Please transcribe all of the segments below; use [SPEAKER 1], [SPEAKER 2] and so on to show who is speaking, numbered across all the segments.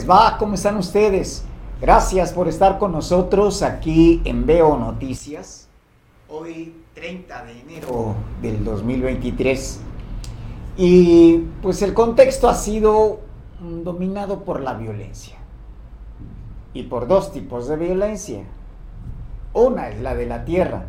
[SPEAKER 1] ¿Cómo les va? ¿Cómo están ustedes? Gracias por estar con nosotros aquí en Veo Noticias. Hoy 30 de enero del 2023. Y pues el contexto ha sido dominado por la violencia. Y por dos tipos de violencia. Una es la de la tierra,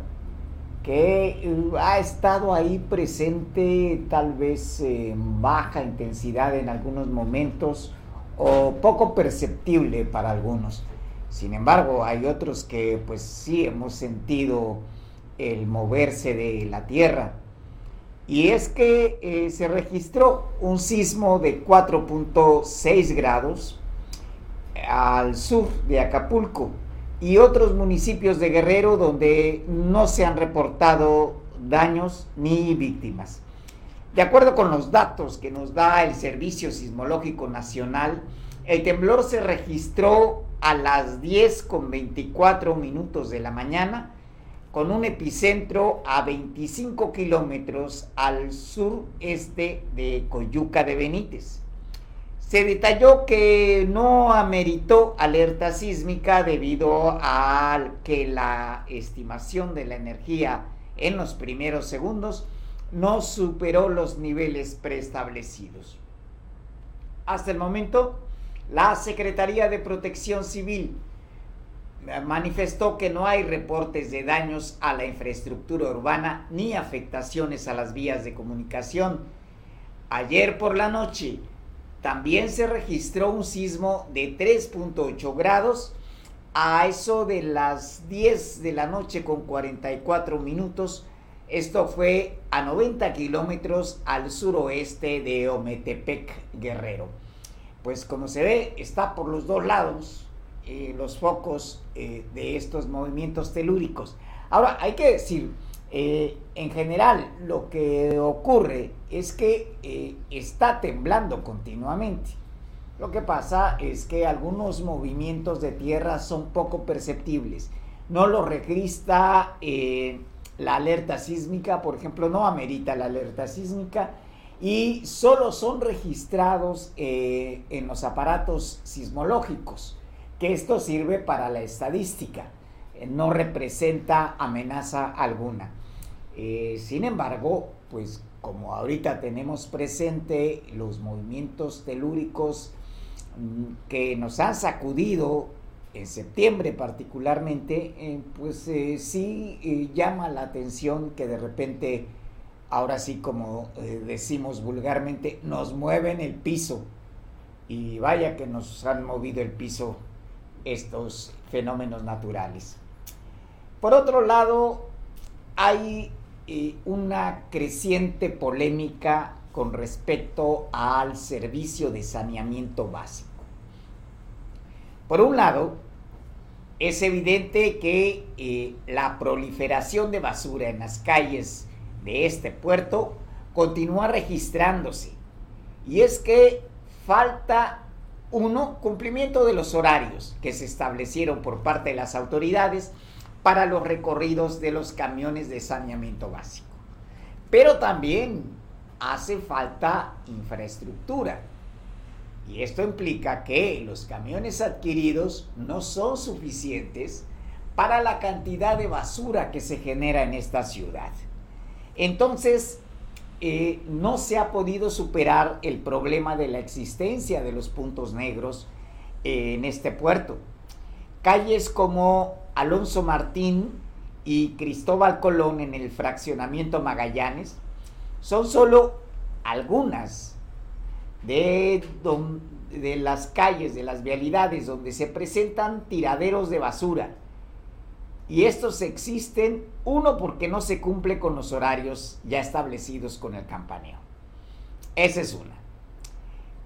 [SPEAKER 1] que uh, ha estado ahí presente tal vez en baja intensidad en algunos momentos o poco perceptible para algunos. Sin embargo, hay otros que pues sí hemos sentido el moverse de la tierra. Y es que eh, se registró un sismo de 4.6 grados al sur de Acapulco y otros municipios de Guerrero donde no se han reportado daños ni víctimas. De acuerdo con los datos que nos da el Servicio Sismológico Nacional, el temblor se registró a las 10 con 24 minutos de la mañana con un epicentro a 25 kilómetros al sureste de Coyuca de Benítez. Se detalló que no ameritó alerta sísmica debido a que la estimación de la energía en los primeros segundos no superó los niveles preestablecidos. Hasta el momento, la Secretaría de Protección Civil manifestó que no hay reportes de daños a la infraestructura urbana ni afectaciones a las vías de comunicación. Ayer por la noche, también se registró un sismo de 3.8 grados a eso de las 10 de la noche con 44 minutos. Esto fue a 90 kilómetros al suroeste de Ometepec, Guerrero. Pues como se ve, está por los dos lados eh, los focos eh, de estos movimientos telúricos. Ahora, hay que decir, eh, en general, lo que ocurre es que está temblando continuamente. Lo que pasa es que algunos movimientos de tierra son poco perceptibles. No lo registra la alerta sísmica, por ejemplo, no amerita la alerta sísmica y solo son registrados en los aparatos sismológicos, que esto sirve para la estadística, no representa amenaza alguna. Eh, sin embargo, pues como ahorita tenemos presente los movimientos telúricos mm, que nos han sacudido en septiembre particularmente, eh, pues eh, sí llama la atención que de repente, ahora sí como decimos vulgarmente, nos mueven el piso. Y vaya que nos han movido el piso estos fenómenos naturales. Por otro lado, hay una creciente polémica con respecto al servicio de saneamiento básico. Por un lado, es evidente que eh, la proliferación de basura en las calles de este puerto continúa registrándose. Y es que falta, uno, cumplimiento de los horarios que se establecieron por parte de las autoridades para los recorridos de los camiones de saneamiento básico. Pero también hace falta infraestructura. Y esto implica que los camiones adquiridos no son suficientes para la cantidad de basura que se genera en esta ciudad. Entonces, eh, no se ha podido superar el problema de la existencia de los puntos negros en este puerto. Calles como Alonso Martín y Cristóbal Colón en el fraccionamiento Magallanes son solo algunas de, las calles, de las vialidades donde se presentan tiraderos de basura. Y estos existen, uno, porque no se cumple con los horarios ya establecidos con el campaneo. Esa es una.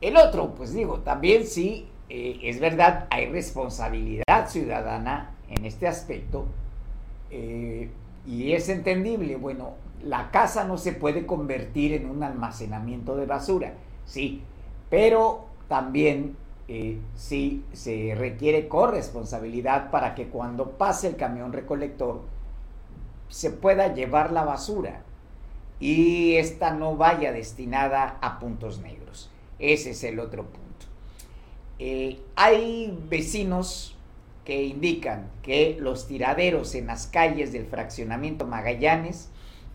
[SPEAKER 1] El otro, pues digo, también sí, eh, es verdad, hay responsabilidad ciudadana en este aspecto eh, y es entendible. Bueno, la casa no se puede convertir en un almacenamiento de basura, sí, pero también eh, sí se requiere corresponsabilidad para que cuando pase el camión recolector se pueda llevar la basura y esta no vaya destinada a puntos negros. Ese es el otro punto. eh, hay vecinos que indican que los tiraderos en las calles del fraccionamiento Magallanes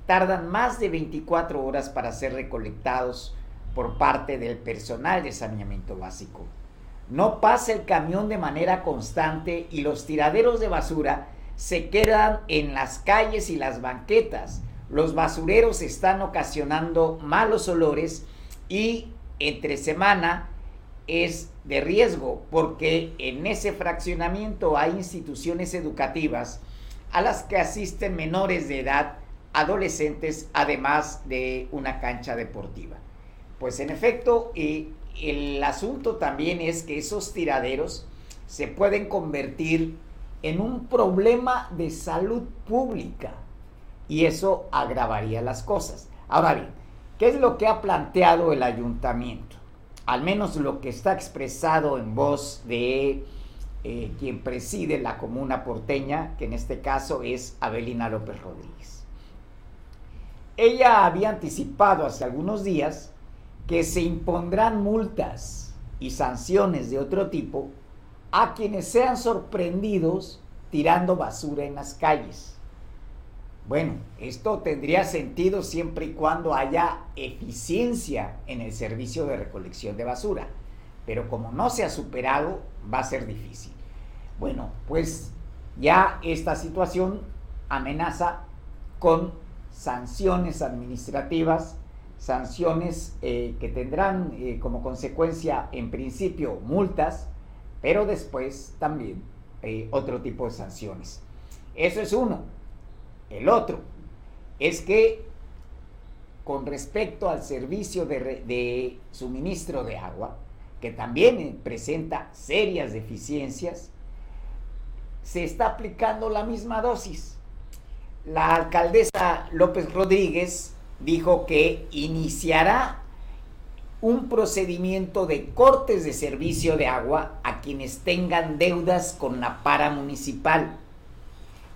[SPEAKER 1] tardan más de 24 horas para ser recolectados por parte del personal de saneamiento básico. No pasa el camión de manera constante y los tiraderos de basura se quedan en las calles y las banquetas. Los basureros están ocasionando malos olores y entre semana es de riesgo porque en ese fraccionamiento hay instituciones educativas a las que asisten menores de edad, adolescentes, además de una cancha deportiva. Pues en efecto, el asunto también es que esos tiraderos se pueden convertir en un problema de salud pública y eso agravaría las cosas. Ahora bien, ¿qué es lo que ha planteado el ayuntamiento? Al menos lo que está expresado en voz de eh, quien preside la comuna porteña, que en este caso es Abelina López Rodríguez. Ella había anticipado hace algunos días que se impondrán multas y sanciones de otro tipo a quienes sean sorprendidos tirando basura en las calles. Bueno, esto tendría sentido siempre y cuando haya eficiencia en el servicio de recolección de basura, pero como no se ha superado, va a ser difícil. Bueno, pues ya esta situación amenaza con sanciones administrativas sanciones eh, que tendrán eh, como consecuencia en principio multas, pero después también eh, otro tipo de sanciones. Eso es uno. El otro es que con respecto al servicio de, de suministro de agua, que también presenta serias deficiencias, se está aplicando la misma dosis. La alcaldesa López Rodríguez dijo que iniciará un procedimiento de cortes de servicio de agua a quienes tengan deudas con la para municipal.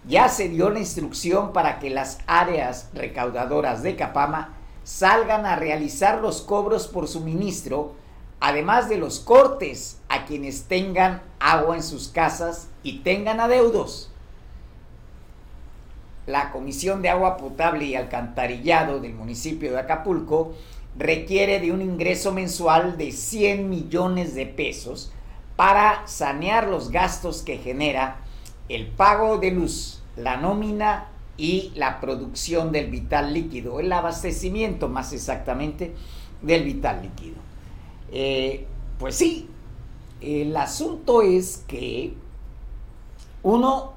[SPEAKER 1] Ya se dio la instrucción para que las áreas recaudadoras de Capama salgan a realizar los cobros por suministro, además de los cortes a quienes tengan agua en sus casas y tengan adeudos la Comisión de Agua Potable y Alcantarillado del municipio de Acapulco requiere de un ingreso mensual de 100 millones de pesos para sanear los gastos que genera el pago de luz, la nómina y la producción del vital líquido, el abastecimiento más exactamente del vital líquido. Eh, pues sí, el asunto es que uno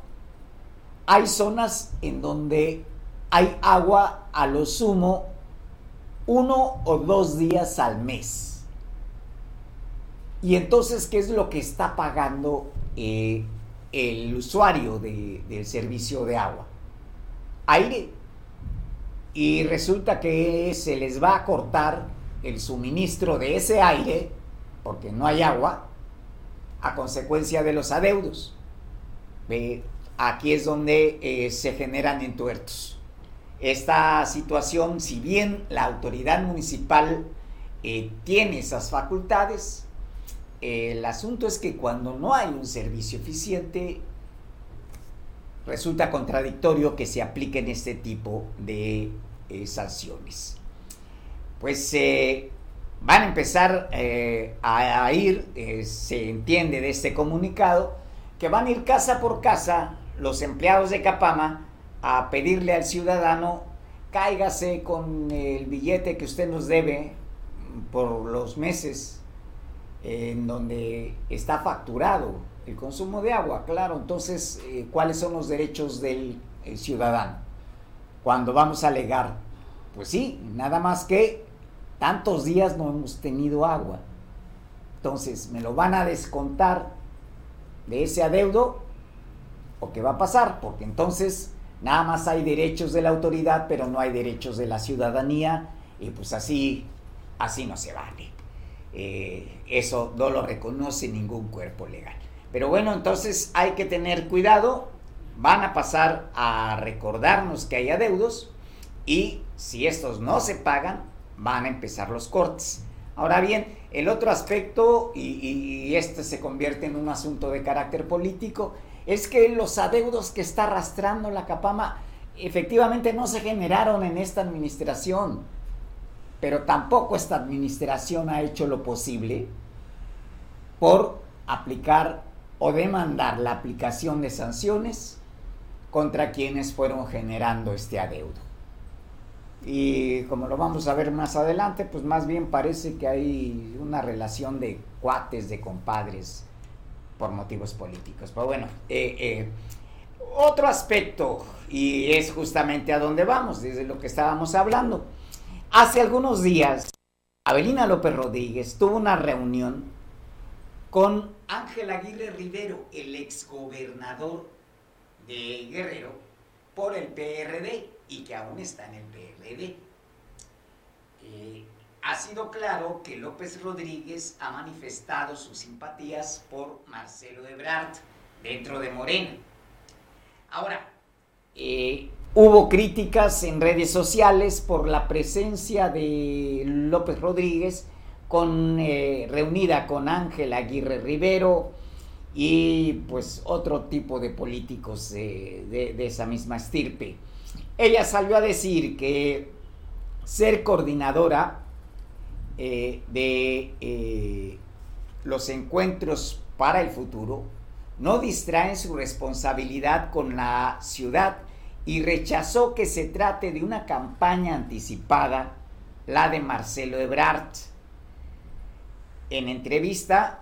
[SPEAKER 1] hay zonas en donde hay agua a lo sumo uno o dos días al mes. Y entonces, ¿qué es lo que está pagando eh, el usuario del servicio de agua? Aire. Y resulta que se les va a cortar el suministro de ese aire, porque no hay agua, a consecuencia de los adeudos aquí es donde eh, se generan entuertos. Esta situación, si bien la autoridad municipal eh, tiene esas facultades, el asunto es que cuando no hay un servicio eficiente, resulta contradictorio que se apliquen este tipo de eh, sanciones. Pues van a empezar a, ir, se entiende de este comunicado, que van a ir casa por casa los empleados de Capama a pedirle al ciudadano, cáigase con el billete que usted nos debe por los meses en donde está facturado el consumo de agua, claro, entonces, eh, ¿cuáles son los derechos del ciudadano? Cuando vamos a alegar, pues sí, nada más que tantos días no hemos tenido agua. Entonces, me lo van a descontar de ese adeudo o qué va a pasar, porque entonces nada más hay derechos de la autoridad, pero no hay derechos de la ciudadanía, y pues así, así no se vale. Eh, eso no lo reconoce ningún cuerpo legal. Pero bueno, entonces hay que tener cuidado, van a pasar a recordarnos que hay adeudos y si estos no se pagan, van a empezar los cortes. Ahora bien, el otro aspecto, y, este se convierte en un asunto de carácter político, es que los adeudos que está arrastrando la Capama efectivamente no se generaron en esta administración, pero tampoco esta administración ha hecho lo posible por aplicar o demandar la aplicación de sanciones contra quienes fueron generando este adeudo. Y como lo vamos a ver más adelante, pues más bien parece que hay una relación de cuates, de compadres, por motivos políticos. Pero bueno, eh, eh, otro aspecto, y es justamente a donde vamos, desde lo que estábamos hablando. Hace algunos días, Abelina López Rodríguez tuvo una reunión con Ángel Aguirre Rivero, el exgobernador de Guerrero, por el PRD y que aún está en el PRD. Eh, ha sido claro que López Rodríguez ha manifestado sus simpatías por Marcelo Ebrard dentro de Morena. Ahora, eh, hubo críticas en redes sociales por la presencia de López Rodríguez con, eh, reunida con Ángel Aguirre Rivero y pues otro tipo de políticos de esa misma estirpe. Ella salió a decir que ser coordinadora eh, de eh, los encuentros para el futuro no distrae su responsabilidad con la ciudad y rechazó que se trate de una campaña anticipada, la de Marcelo Ebrard. En entrevista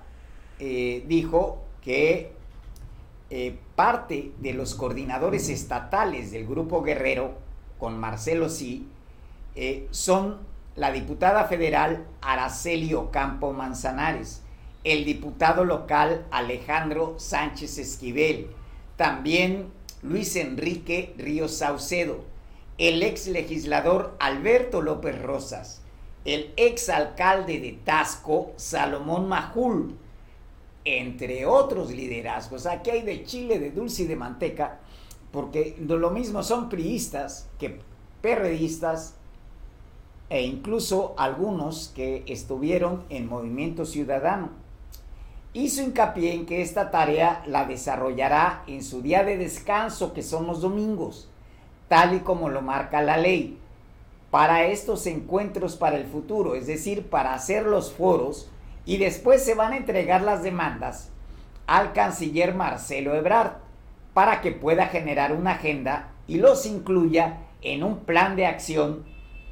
[SPEAKER 1] eh, dijo que parte de los coordinadores estatales del Grupo Guerrero, con Marcelo Sí, son la diputada federal Araceli Ocampo Manzanares, el diputado local Alejandro Sánchez Esquivel, también Luis Enrique Ríos Saucedo, el ex legislador Alberto López Rosas, el ex alcalde de Tasco Salomón Majul, entre otros liderazgos. Aquí hay de chile, de dulce y de manteca, porque lo mismo son priistas que perredistas e incluso algunos que estuvieron en Movimiento Ciudadano. Hizo hincapié en que esta tarea la desarrollará en su día de descanso, que son los domingos, tal y como lo marca la ley, para estos encuentros para el futuro, es decir, para hacer los foros y después se van a entregar las demandas al canciller Marcelo Ebrard para que pueda generar una agenda y los incluya en un plan de acción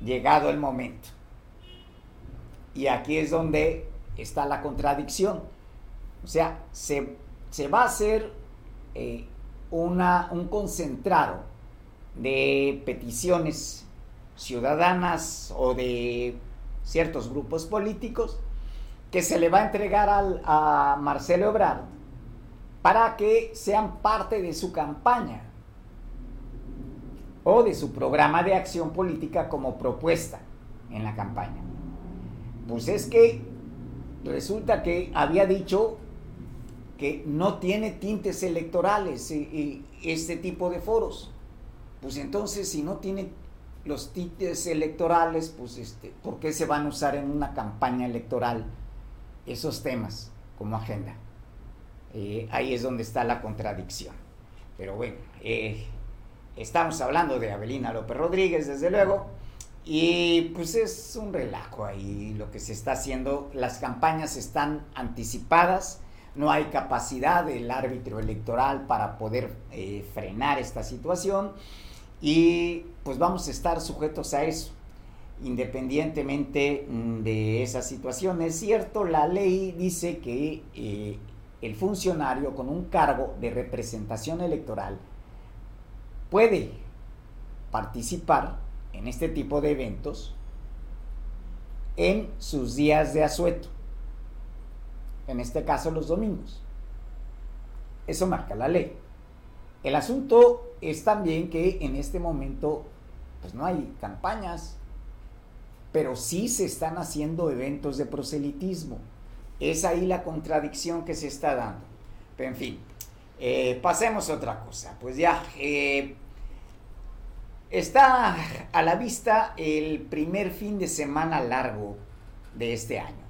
[SPEAKER 1] llegado el momento. Y aquí es donde está la contradicción. O sea, se, va a hacer eh, una, un concentrado de peticiones ciudadanas o de ciertos grupos políticos que se le va a entregar a Marcelo Ebrard para que sean parte de su campaña o de su programa de acción política como propuesta en la campaña. Pues es que resulta que había dicho que no tiene tintes electorales este tipo de foros. Pues entonces si no tiene los tintes electorales, pues este, ¿por qué se van a usar en una campaña electoral? esos temas como agenda. Eh, ahí es donde está la contradicción. Pero bueno, eh, estamos hablando de Abelina López Rodríguez, desde luego, y pues es un relajo ahí lo que se está haciendo. Las campañas están anticipadas, no hay capacidad del árbitro electoral para poder eh, frenar esta situación y pues vamos a estar sujetos a eso independientemente mm, de esa situación. Es cierto, la ley dice que eh, el funcionario con un cargo de representación electoral puede participar en este tipo de eventos en sus días de asueto, en este caso los domingos. Eso marca la ley. El asunto es también que en este momento pues no hay campañas, pero sí se están haciendo eventos de proselitismo. Es ahí la contradicción que se está dando. Pero en fin, eh, pasemos a otra cosa. Pues ya, eh, está a la vista el primer fin de semana largo de este año.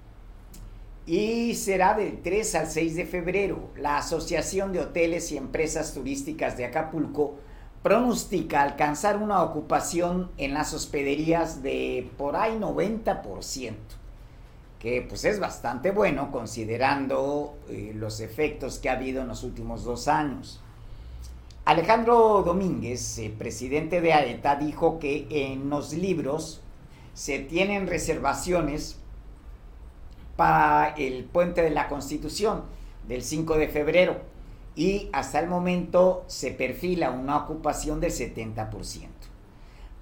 [SPEAKER 1] Y será del 3 al 6 de febrero. La Asociación de Hoteles y Empresas Turísticas de Acapulco pronostica alcanzar una ocupación en las hospederías de por ahí 90%, que pues es bastante bueno considerando eh, los efectos que ha habido en los últimos dos años. Alejandro Domínguez, eh, presidente de AETA, dijo que en los libros se tienen reservaciones para el puente de la Constitución del 5 de febrero y hasta el momento se perfila una ocupación del 70%.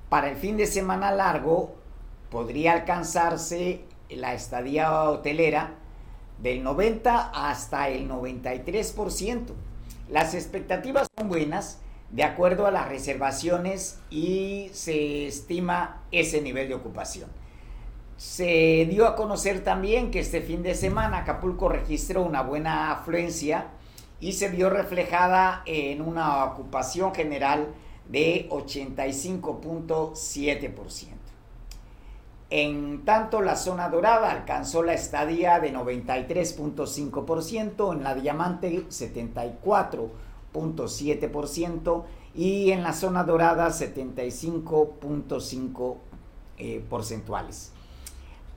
[SPEAKER 1] Para el fin de semana largo podría alcanzarse la estadía hotelera del 90 hasta el 93%. Las expectativas son buenas de acuerdo a las reservaciones y se estima ese nivel de ocupación. Se dio a conocer también que este fin de semana Acapulco registró una buena afluencia y se vio reflejada en una ocupación general de 85.7%. En tanto, la zona dorada alcanzó la estadía de 93.5%, en la diamante 74.7% y en la zona dorada 75.5 eh, porcentuales.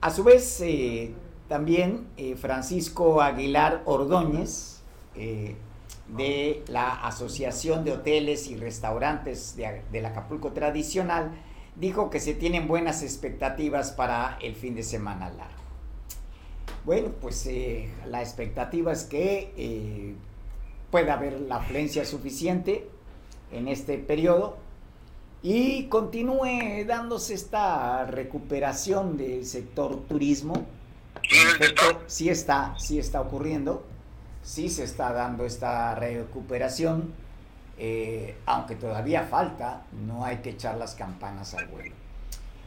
[SPEAKER 1] A su vez, eh, también eh, Francisco Aguilar Ordóñez, eh, de la Asociación de Hoteles y Restaurantes de, del Acapulco Tradicional, dijo que se tienen buenas expectativas para el fin de semana largo. Bueno, pues eh, la expectativa es que eh, pueda haber la afluencia suficiente en este periodo y continúe dándose esta recuperación del sector turismo. Efecto, sí está, sí está ocurriendo sí se está dando esta recuperación, eh, aunque todavía falta, no hay que echar las campanas al vuelo.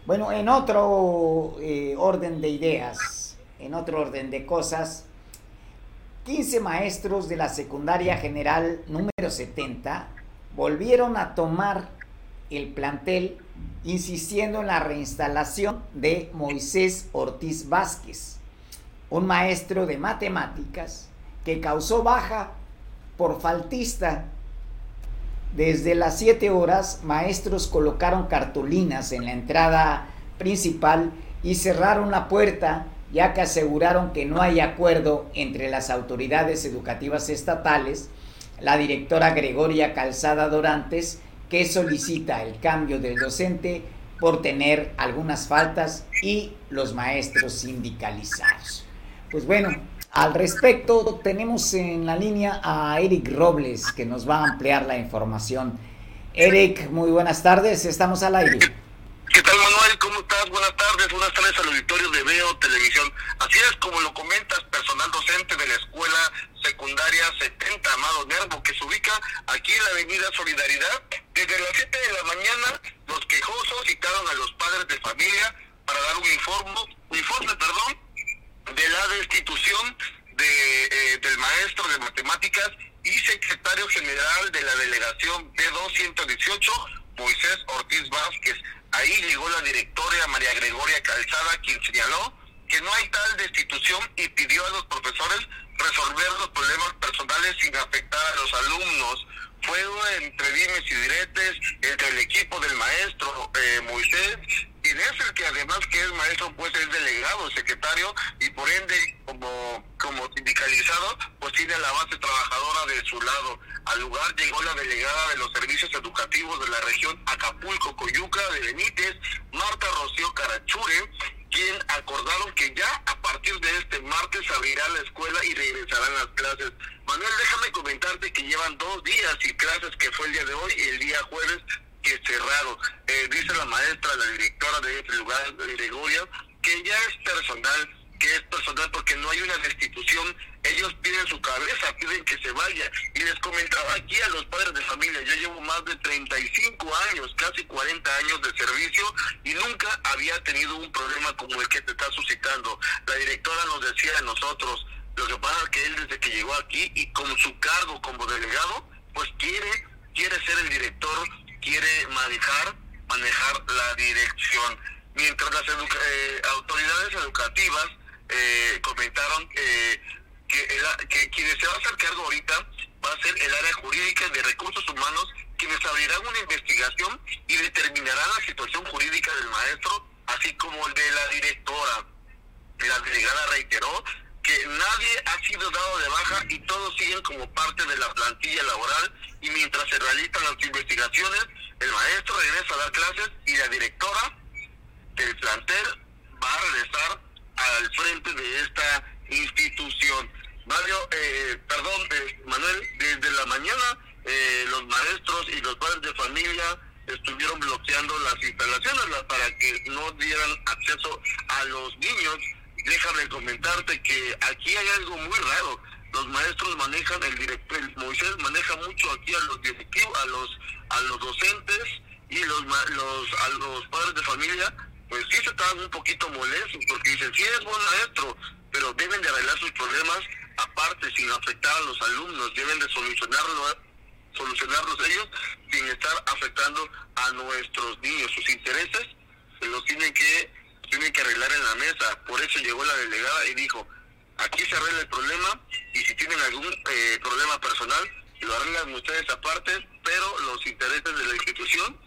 [SPEAKER 1] Bueno, en otro eh, orden de ideas, en otro orden de cosas, 15 maestros de la secundaria general número 70 volvieron a tomar el plantel insistiendo en la reinstalación de Moisés Ortiz Vázquez, un maestro de matemáticas que causó baja por faltista. Desde las 7 horas, maestros colocaron cartulinas en la entrada principal y cerraron la puerta, ya que aseguraron que no hay acuerdo entre las autoridades educativas estatales, la directora Gregoria Calzada Dorantes, que solicita el cambio del docente por tener algunas faltas y los maestros sindicalizados. Pues bueno, al respecto, tenemos en la línea a Eric Robles, que nos va a ampliar la información. Eric, muy buenas tardes, estamos al aire.
[SPEAKER 2] ¿Qué tal, Manuel? ¿Cómo estás? Buenas tardes, buenas tardes al auditorio de Veo Televisión. Así es, como lo comentas, personal docente de la Escuela Secundaria 70 Amado Nervo, que se ubica aquí en la Avenida Solidaridad. Desde las 7 de la mañana, los quejosos citaron a los padres de familia para dar un informe, informe, perdón, destitución de, eh, del maestro de matemáticas y secretario general de la delegación B218, Moisés Ortiz Vázquez. Ahí llegó la directora María Gregoria Calzada, quien señaló que no hay tal destitución y pidió a los profesores resolver los problemas personales sin afectar a los alumnos. Fue entre dimes y diretes entre el equipo del maestro eh, Moisés es el que además que es maestro, pues es delegado, secretario, y por ende, como, como sindicalizado, pues tiene la base trabajadora de su lado. Al lugar llegó la delegada de los servicios educativos de la región Acapulco, Coyuca, de Benítez, Marta Rocío Carachure, quien acordaron que ya a partir de este martes abrirá la escuela y regresarán las clases. Manuel, déjame comentarte que llevan dos días y clases que fue el día de hoy y el día jueves que cerraron. Eh, dice la maestra, la directora de este lugar, Gregoria, que ya es personal, que es personal porque no hay una destitución. Ellos piden su cabeza, piden que se vaya. Y les comentaba aquí a los padres de familia, yo llevo más de 35 años, casi 40 años de servicio y nunca había tenido un problema como el que te está suscitando. La directora nos decía a nosotros, lo que pasa es que él desde que llegó aquí y con su cargo como delegado, pues quiere quiere ser el director quiere manejar, manejar la dirección. mientras las eh, autoridades educativas eh, comentaron que, que quienes se va a hacer cargo ahorita va a ser el área jurídica de recursos humanos quienes abrirán una investigación y determinarán la situación jurídica del maestro, así como el de la directora. La delegada reiteró que nadie ha sido dado de baja y todos siguen como parte de la plantilla laboral y mientras se realizan las investigaciones, el maestro regresa a dar clases y la directora del plantel va a regresar al frente de esta institución. Mario, eh, perdón, eh, Manuel, desde la mañana eh, los maestros y los padres de familia estuvieron bloqueando las instalaciones para que no dieran acceso a los niños déjame comentarte que aquí hay algo muy raro. Los maestros manejan, el director, Moisés maneja mucho aquí a los directivos, a los, a los docentes y los, los, a los padres de familia, pues sí se estaban un poquito molestos porque dicen, sí es buen maestro, pero deben de arreglar sus problemas aparte, sin afectar a los alumnos, deben de solucionarlo solucionarlos ellos sin estar afectando a nuestros niños. Sus intereses los tienen que tienen que arreglar en la mesa. Por eso llegó la delegada y dijo, aquí se arregla el problema y si tienen algún eh, problema personal, lo arreglan ustedes aparte, pero los intereses de la institución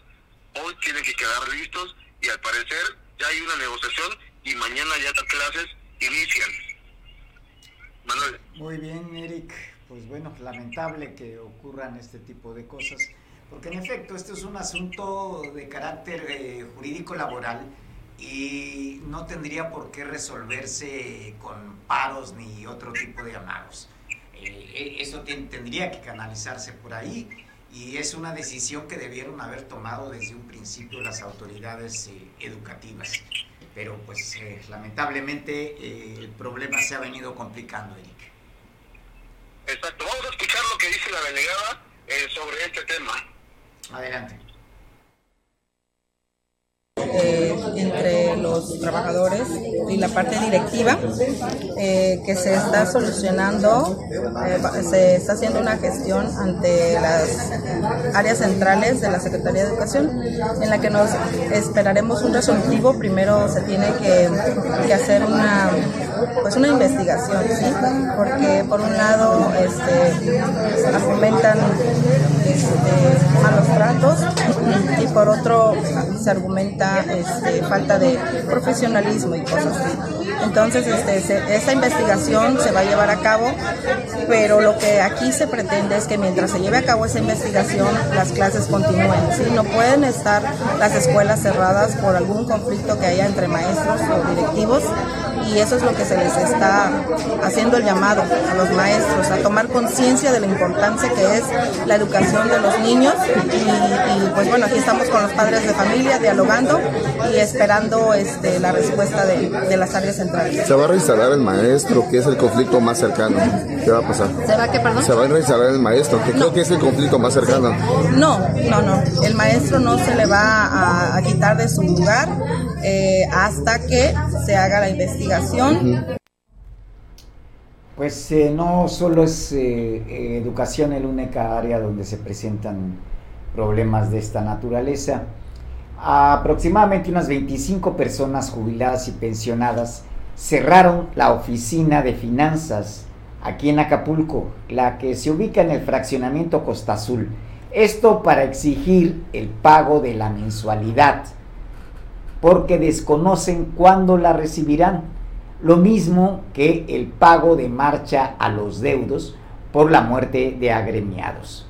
[SPEAKER 2] hoy tienen que quedar listos y al parecer ya hay una negociación y mañana ya las clases inician.
[SPEAKER 1] Manuel. Muy bien, Eric. Pues bueno, lamentable que ocurran este tipo de cosas, porque en efecto esto es un asunto de carácter eh, jurídico laboral y no tendría por qué resolverse con paros ni otro tipo de amagos. Eh, eh, eso tendría que canalizarse por ahí y es una decisión que debieron haber tomado desde un principio las autoridades eh, educativas. Pero pues lamentablemente el problema se ha venido complicando, Eric.
[SPEAKER 2] Exacto. Vamos a escuchar lo que dice la delegada sobre este tema.
[SPEAKER 1] Adelante.
[SPEAKER 3] Eh, entre los trabajadores y la parte directiva eh, que se está solucionando, eh, se está haciendo una gestión ante las áreas centrales de la Secretaría de Educación en la que nos esperaremos un resolutivo. Primero se tiene que, que hacer una pues una investigación, ¿sí? Porque por un lado este, argumentan este, malos tratos y por otro se argumenta este, falta de profesionalismo y cosas así. Entonces, este, esta investigación se va a llevar a cabo, pero lo que aquí se pretende es que mientras se lleve a cabo esa investigación, las clases continúen. No pueden estar las escuelas cerradas por algún conflicto que haya entre maestros o directivos y eso es lo que se les está haciendo el llamado a los maestros, a tomar conciencia de la importancia que es la educación de los niños y, pues bueno, aquí estamos con los padres de familia dialogando y esperando este, la respuesta de, las áreas centrales.
[SPEAKER 4] Se va a reinstalar el maestro, que es el conflicto más cercano. ¿Qué va a pasar?
[SPEAKER 3] ¿Se va, qué, perdón?
[SPEAKER 4] Se va a reinstalar el maestro, que creo que es el conflicto más cercano.
[SPEAKER 3] No, no, no. El maestro no se le va a, quitar de su lugar eh, hasta que se haga la investigación
[SPEAKER 1] pues eh, no solo es eh, educación el única área donde se presentan problemas de esta naturaleza. Aproximadamente unas 25 personas jubiladas y pensionadas cerraron la oficina de finanzas aquí en Acapulco, la que se ubica en el fraccionamiento Costa Azul. Esto para exigir el pago de la mensualidad, porque desconocen cuándo la recibirán lo mismo que el pago de marcha a los deudos por la muerte de agremiados.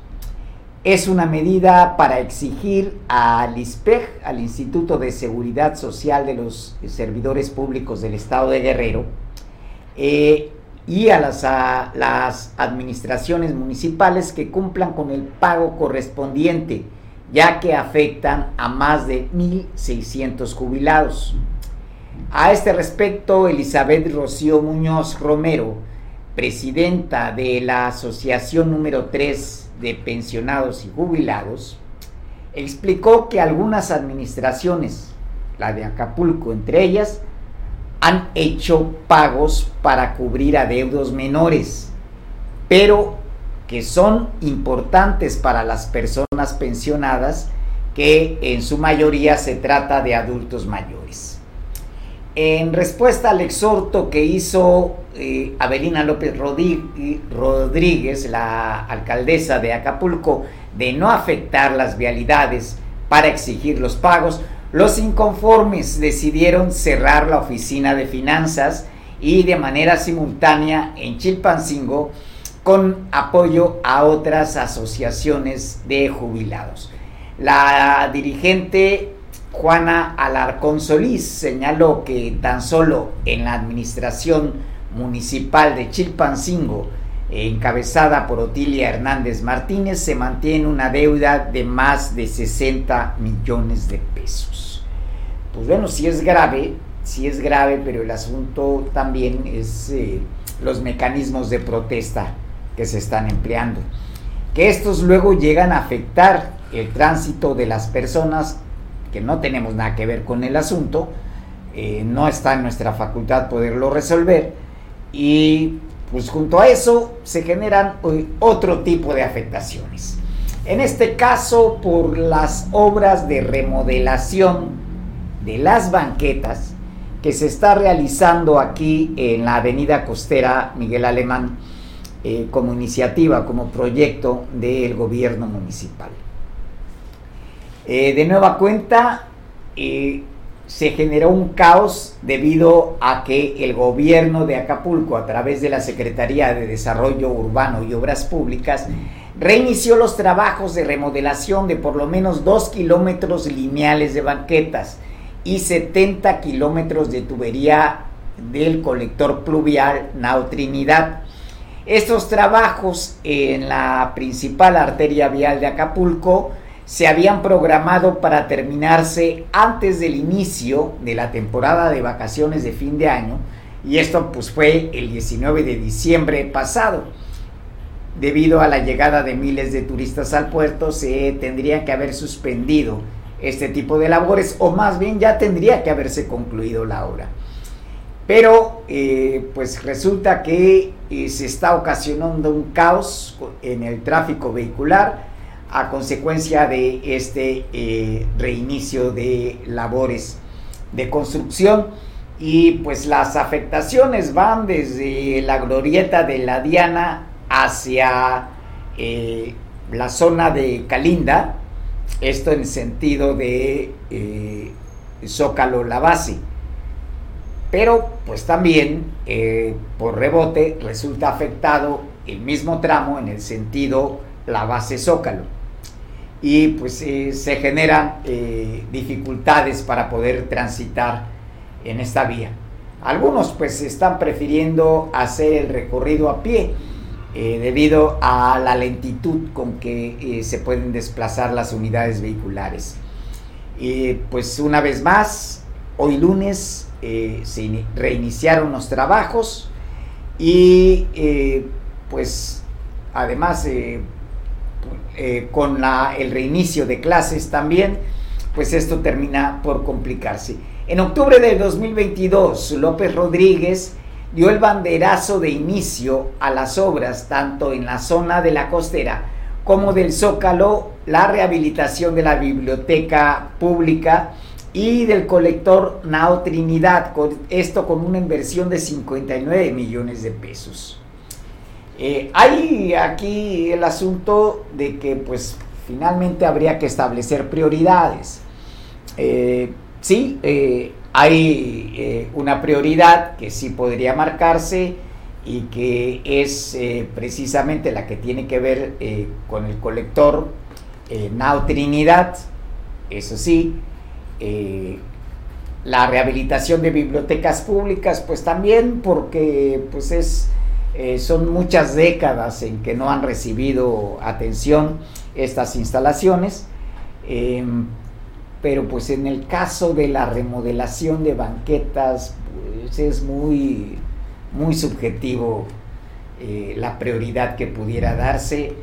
[SPEAKER 1] Es una medida para exigir al ISPEG, al Instituto de Seguridad Social de los Servidores Públicos del Estado de Guerrero, eh, y a las, a las administraciones municipales que cumplan con el pago correspondiente, ya que afectan a más de 1.600 jubilados. A este respecto, Elizabeth Rocío Muñoz Romero, presidenta de la Asociación número 3 de Pensionados y Jubilados, explicó que algunas administraciones, la de Acapulco entre ellas, han hecho pagos para cubrir adeudos menores, pero que son importantes para las personas pensionadas que en su mayoría se trata de adultos mayores. En respuesta al exhorto que hizo eh, Avelina López Rodríguez, la alcaldesa de Acapulco, de no afectar las vialidades para exigir los pagos, los inconformes decidieron cerrar la oficina de finanzas y de manera simultánea en Chilpancingo con apoyo a otras asociaciones de jubilados. La dirigente Juana Alarcón Solís señaló que tan solo en la administración municipal de Chilpancingo, encabezada por Otilia Hernández Martínez, se mantiene una deuda de más de 60 millones de pesos. Pues bueno, si es grave, sí es grave, pero el asunto también es eh, los mecanismos de protesta que se están empleando. Que estos luego llegan a afectar el tránsito de las personas que no tenemos nada que ver con el asunto, eh, no está en nuestra facultad poderlo resolver y pues junto a eso se generan otro tipo de afectaciones. En este caso por las obras de remodelación de las banquetas que se está realizando aquí en la avenida costera Miguel Alemán eh, como iniciativa, como proyecto del gobierno municipal. Eh, de nueva cuenta, eh, se generó un caos debido a que el gobierno de Acapulco, a través de la Secretaría de Desarrollo Urbano y Obras Públicas, reinició los trabajos de remodelación de por lo menos 2 kilómetros lineales de banquetas y 70 kilómetros de tubería del colector pluvial Nao Trinidad. Estos trabajos en la principal arteria vial de Acapulco se habían programado para terminarse antes del inicio de la temporada de vacaciones de fin de año y esto pues fue el 19 de diciembre pasado. Debido a la llegada de miles de turistas al puerto se tendría que haber suspendido este tipo de labores o más bien ya tendría que haberse concluido la obra. Pero eh, pues resulta que eh, se está ocasionando un caos en el tráfico vehicular a consecuencia de este eh, reinicio de labores de construcción y pues las afectaciones van desde la glorieta de la Diana hacia la zona de Calinda, esto en sentido de Zócalo La Base. Pero pues también por rebote resulta afectado el mismo tramo en el sentido La Base Zócalo y pues eh, se generan eh, dificultades para poder transitar en esta vía. Algunos pues están prefiriendo hacer el recorrido a pie eh, debido a la lentitud con que se pueden desplazar las unidades vehiculares. Y pues una vez más, hoy lunes se reiniciaron los trabajos y pues además eh, con el reinicio de clases también, pues esto termina por complicarse. En octubre de 2022, López Rodríguez dio el banderazo de inicio a las obras tanto en la zona de la costera como del Zócalo, la rehabilitación de la biblioteca pública y del colector Nao Trinidad, esto con una inversión de 59 millones de pesos. Eh, hay aquí el asunto de que pues finalmente habría que establecer prioridades. Eh, sí, eh, hay una prioridad que sí podría marcarse y que es precisamente la que tiene que ver con el colector Nao Trinidad, eso sí, la rehabilitación de bibliotecas públicas, pues también porque pues es eh, son muchas décadas en que no han recibido atención estas instalaciones, em, pero pues en el caso de la remodelación de banquetas, pues es muy, muy subjetivo eh, la prioridad que pudiera darse.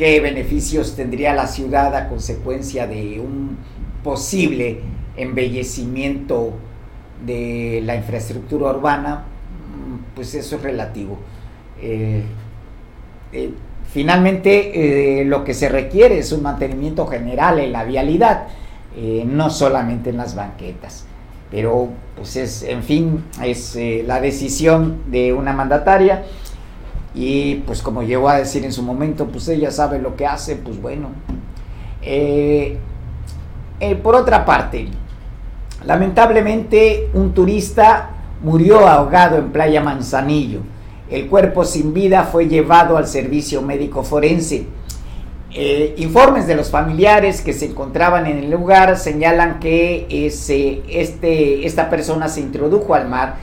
[SPEAKER 1] Qué beneficios tendría la ciudad a consecuencia de un posible embellecimiento de la infraestructura urbana, pues eso es relativo. Eh, eh, finalmente eh, lo que se requiere es un mantenimiento general en la vialidad, no solamente en las banquetas. Pero, pues es, en fin, es la decisión de una mandataria y pues como llegó a decir en su momento, pues ella sabe lo que hace, pues bueno. por otra parte, lamentablemente un turista murió ahogado en Playa Manzanillo el cuerpo sin vida fue llevado al servicio médico forense. Eh, informes de los familiares que se encontraban en el lugar señalan que ese, este, esta persona se introdujo al mar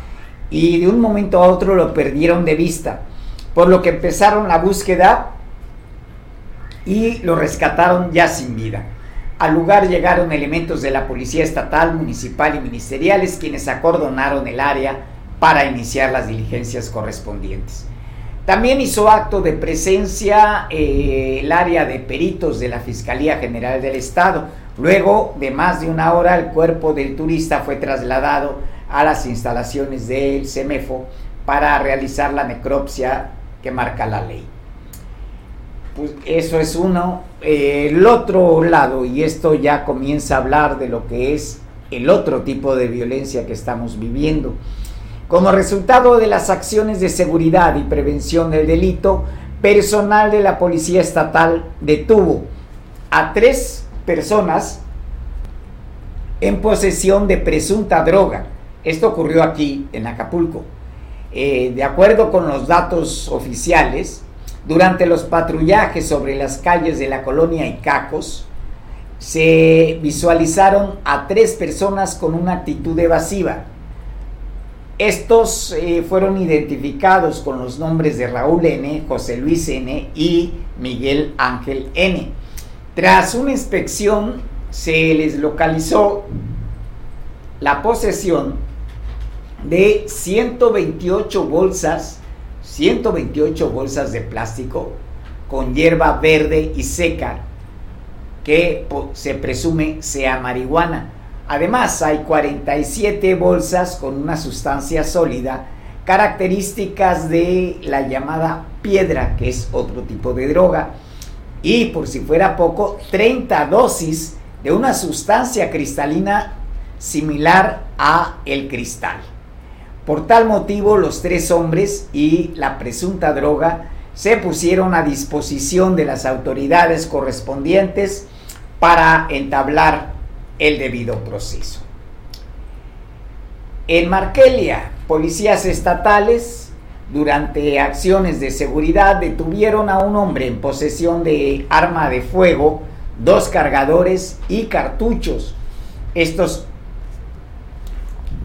[SPEAKER 1] y de un momento a otro lo perdieron de vista, por lo que empezaron la búsqueda y lo rescataron ya sin vida. Al lugar llegaron elementos de la Policía Estatal, Municipal y Ministeriales quienes acordonaron el área para iniciar las diligencias correspondientes. También hizo acto de presencia eh, el área de peritos de la Fiscalía General del Estado. Luego de más de una hora, el cuerpo del turista fue trasladado a las instalaciones del CEMEFO para realizar la necropsia que marca la ley. Pues eso es uno. El otro lado, y esto ya comienza a hablar de lo que es el otro tipo de violencia que estamos viviendo. Como resultado de las acciones de seguridad y prevención del delito, personal de la Policía Estatal detuvo a tres personas en posesión de presunta droga. Esto ocurrió aquí en Acapulco. Eh, de acuerdo con los datos oficiales, durante los patrullajes sobre las calles de la colonia Icacos, se visualizaron a tres personas con una actitud evasiva estos eh, fueron identificados con los nombres de Raúl N., José Luis N. y Miguel Ángel N. Tras una inspección se les localizó la posesión de 128 bolsas, 128 bolsas de plástico con hierba verde y seca que se presume sea marihuana. Además, hay 47 bolsas con una sustancia sólida, características de la llamada piedra, que es otro tipo de droga, y por si fuera poco, 30 dosis de una sustancia cristalina similar a el cristal. Por tal motivo, los tres hombres y la presunta droga se pusieron a disposición de las autoridades correspondientes para entablar el debido proceso. En Markelia, policías estatales durante acciones de seguridad detuvieron a un hombre en posesión de arma de fuego, dos cargadores y cartuchos. Estos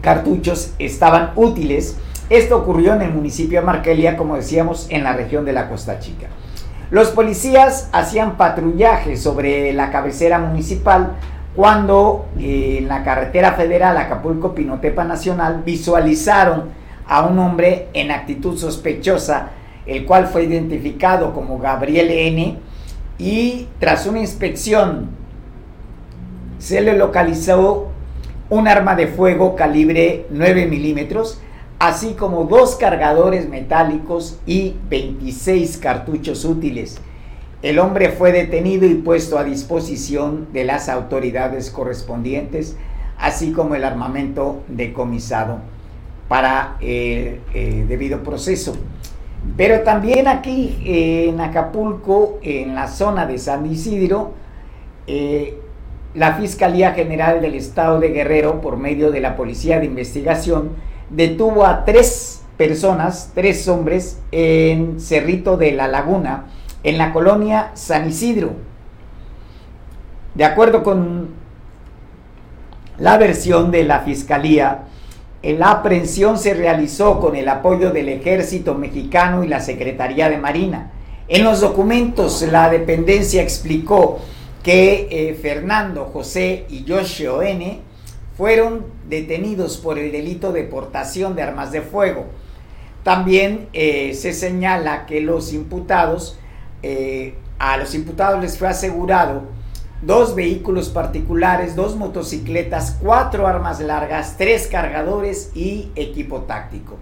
[SPEAKER 1] cartuchos estaban útiles. Esto ocurrió en el municipio de Markelia, como decíamos, en la región de la Costa Chica. Los policías hacían patrullaje sobre la cabecera municipal cuando eh, en la carretera federal Acapulco-Pinotepa Nacional visualizaron a un hombre en actitud sospechosa, el cual fue identificado como Gabriel N. Y tras una inspección se le localizó un arma de fuego calibre 9 milímetros, así como dos cargadores metálicos y 26 cartuchos útiles. El hombre fue detenido y puesto a disposición de las autoridades correspondientes, así como el armamento decomisado para el debido proceso. Pero también aquí en Acapulco, en la zona de San Isidro, eh, la Fiscalía General del Estado de Guerrero, por medio de la Policía de Investigación, detuvo a tres personas, tres hombres, en Cerrito de la Laguna, en la colonia San Isidro. De acuerdo con la versión de la Fiscalía, la aprehensión se realizó con el apoyo del Ejército Mexicano y la Secretaría de Marina. En los documentos la dependencia explicó que eh, Fernando, José y Yoshio N fueron detenidos por el delito de portación de armas de fuego. También eh, se señala que los imputados eh, a los imputados les fue asegurado dos vehículos particulares, dos motocicletas, cuatro armas largas, tres cargadores y equipo táctico.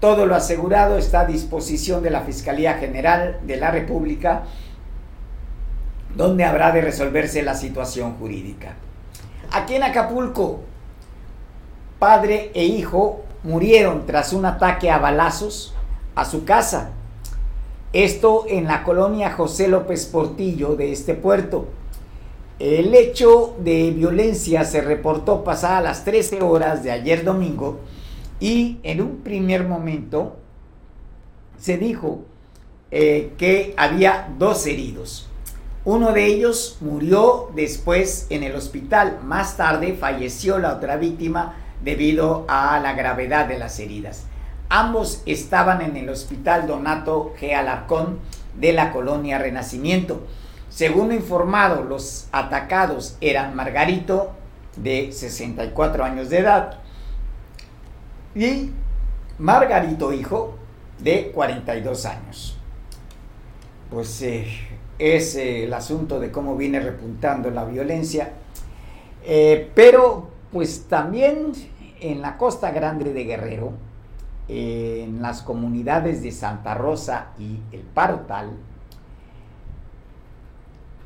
[SPEAKER 1] Todo lo asegurado está a disposición de la Fiscalía General de la República, donde habrá de resolverse la situación jurídica. Aquí en Acapulco, padre e hijo murieron tras un ataque a balazos a su casa. Esto en la colonia José López Portillo de este puerto. El hecho de violencia se reportó pasada las 13 horas de ayer domingo y en un primer momento se dijo eh, que había dos heridos. Uno de ellos murió después en el hospital. Más tarde falleció la otra víctima debido a la gravedad de las heridas. Ambos estaban en el hospital Donato G. Alarcón de la colonia Renacimiento. Según informado, los atacados eran Margarito, de 64 años de edad, y Margarito hijo de 42 años. Pues eh, es eh, el asunto de cómo viene repuntando la violencia, eh, pero pues también en la costa grande de Guerrero, en las comunidades de Santa Rosa y El Parotal,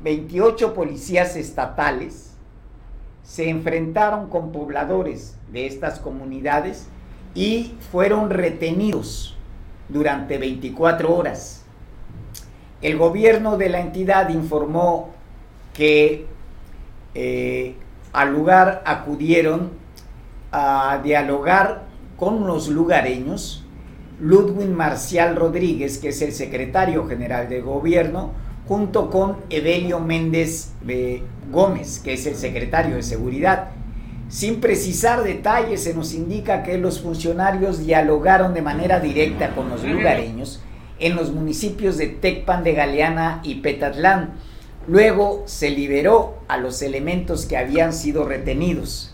[SPEAKER 1] 28 policías estatales se enfrentaron con pobladores de estas comunidades y fueron retenidos durante 24 horas. El gobierno de la entidad informó que eh, al lugar acudieron a dialogar con los lugareños. Ludwig Marcial Rodríguez, que es el secretario general del gobierno, junto con Evelio Méndez eh, Gómez, que es el secretario de seguridad, sin precisar detalles, se nos indica que los funcionarios dialogaron de manera directa con los lugareños en los municipios de Tecpan de Galeana y Petatlán. Luego se liberó a los elementos que habían sido retenidos.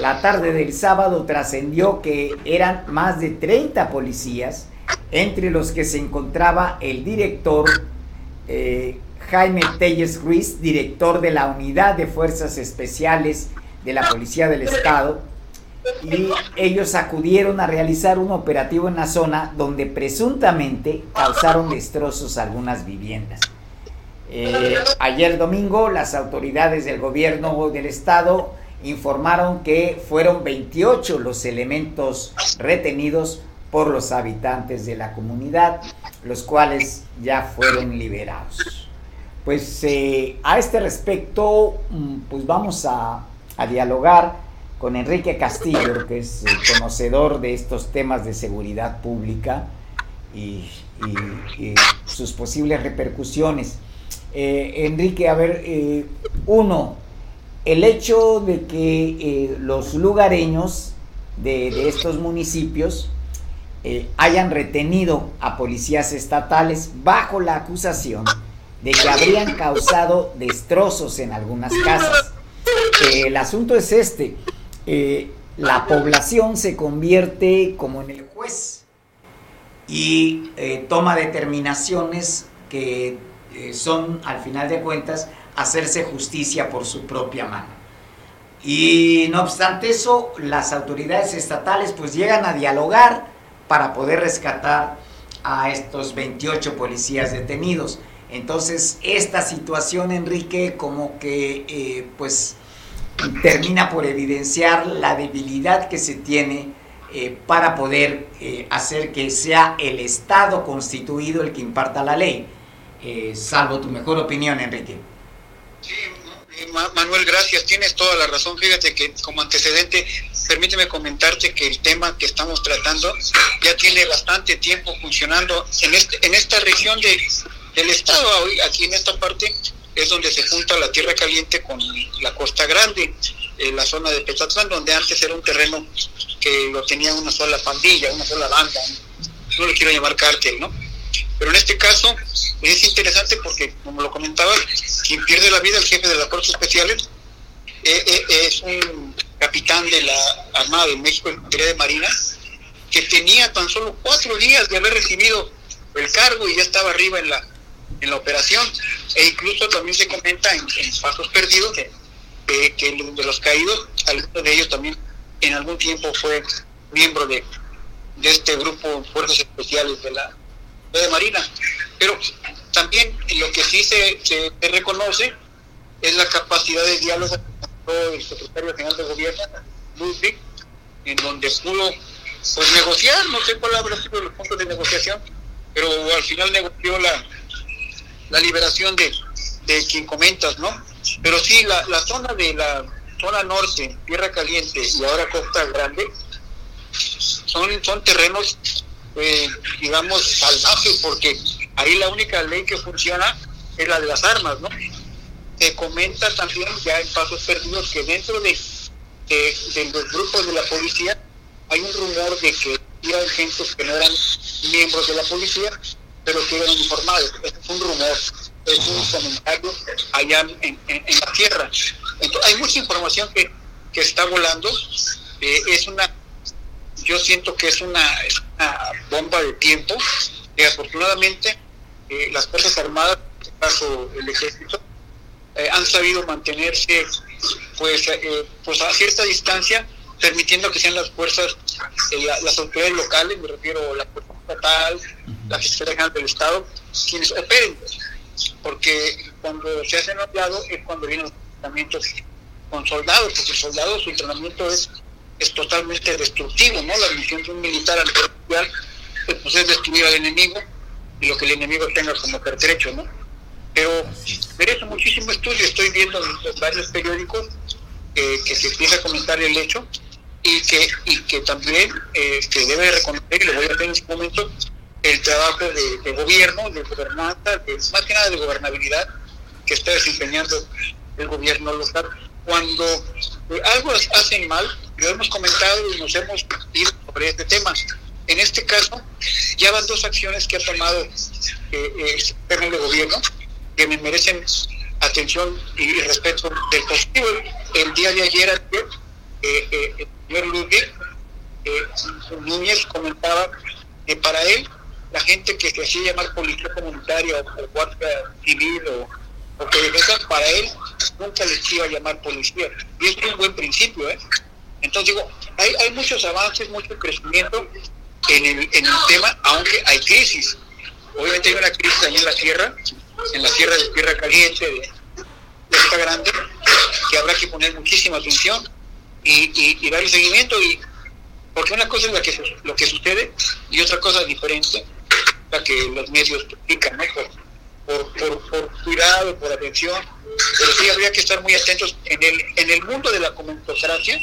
[SPEAKER 1] La tarde del sábado trascendió que eran más de 30 policías, entre los que se encontraba el director eh, Jaime Telles Ruiz, director de la Unidad de Fuerzas Especiales de la Policía del Estado y ellos acudieron a realizar un operativo en la zona donde presuntamente causaron destrozos a algunas viviendas. Eh, ayer domingo las autoridades del gobierno del estado informaron que fueron 28 los elementos retenidos por los habitantes de la comunidad, los cuales ya fueron liberados. Pues eh, a este respecto, mm, pues vamos a a dialogar con Enrique Castillo, que es conocedor de estos temas de seguridad pública y, sus posibles repercusiones. Eh, Enrique, a ver, eh, uno, el hecho de que eh, los lugareños de, estos municipios hayan retenido a policías estatales bajo la acusación de que habrían causado destrozos en algunas casas el asunto es este. Eh, la población se convierte como en el juez y eh, toma determinaciones que eh, son, al final de cuentas, hacerse justicia por su propia mano. Y no obstante eso, las autoridades estatales pues llegan a dialogar para poder rescatar a estos 28 policías detenidos. Entonces, esta situación, Enrique, como que pues termina por evidenciar la debilidad que se tiene eh, para poder eh, hacer que sea el Estado constituido el que imparta la ley. Eh, salvo tu mejor opinión, Enrique.
[SPEAKER 5] Sí, Manuel, gracias. Tienes toda la razón. Fíjate que como antecedente, permíteme comentarte que el tema que estamos tratando ya tiene bastante tiempo funcionando en, este, en esta región de, del Estado, aquí en esta parte es donde se junta la tierra caliente con la costa grande, en la zona de Petatlán, donde antes era un terreno que lo tenía una sola pandilla, una sola banda, no le quiero llamar cártel, ¿no? Pero en este caso es interesante porque, como lo comentaba, quien pierde la vida, el jefe de las Fuerzas Especiales, eh, eh, es un capitán de la Armada de México, en materia de Marina, que tenía tan solo cuatro días de haber recibido el cargo y ya estaba arriba en la en la operación. E incluso también se comenta en, pasos perdidos que, de los caídos, alguno de ellos también en algún tiempo fue miembro de, de este grupo Fuerzas Especiales de la de Marina. Pero también lo que sí se, se, reconoce es la capacidad de diálogo del secretario general de gobierno, Ludwig, en donde pudo pues negociar, no sé cuál habrá sido los puntos de negociación, pero al final negoció la, la liberación de, de quien comentas, ¿no? Pero sí, la, la zona de la zona norte, Tierra Caliente y ahora Costa Grande, son, son terrenos, eh, digamos, salvajes, porque ahí la única ley que funciona es la de las armas, ¿no? Se comenta también ya en pasos perdidos que dentro de, de, los grupos de la policía hay un rumor de que había gente que no eran miembros de la policía, pero que eran informados. Es un rumor, es un comentario allá en, en, la tierra. Entonces, hay mucha información que, que está volando. Eh, es una yo siento que es una, bomba de tiempo que afortunadamente eh, las Fuerzas Armadas, en este caso el Ejército, eh, han sabido mantenerse pues, pues a cierta distancia, permitiendo que sean las fuerzas, las autoridades locales, me refiero a la Fuerza Estatal, la Fiscalía General del Estado, quienes operen, porque cuando se hacen aliados es cuando vienen los entrenamientos con soldados, porque el soldado su entrenamiento es es totalmente destructivo, ¿no? La misión de un militar al pues es destruir al enemigo y lo que el enemigo tenga como pertrecho, ¿no? Pero merece muchísimo estudio, estoy viendo en varios periódicos que se empieza a comentar el hecho y que, y que también eh, debe reconocer, y lo voy a hacer en este momento, el trabajo de, gobierno, de gobernanza, de, más que nada de gobernabilidad que está desempeñando el gobierno local. Cuando eh, algo hacen mal, lo hemos comentado y nos hemos ido sobre este tema. En este caso, ya van dos acciones que ha tomado eh, eh el de gobierno que me merecen atención y respeto del positivo. El día de ayer, eh, eh, señor eh, Núñez comentaba que para él, la gente que se hacía llamar policía comunitaria o, guardia civil o, o que para él nunca les iba a llamar policía. Y es un buen principio, ¿eh? Entonces digo, hay, hay muchos avances, mucho crecimiento en el, en el tema, aunque hay crisis. Obviamente hay una crisis ahí en la tierra, en la tierra de Tierra Caliente, de, esta grande, que habrá que poner muchísima atención y, y, darle seguimiento. y Porque una cosa es la que, lo que sucede y otra cosa diferente, la que los medios publican, ¿no? Por, por, por, cuidado, por atención, pero sí habría que estar muy atentos en el, en el mundo de la comentocracia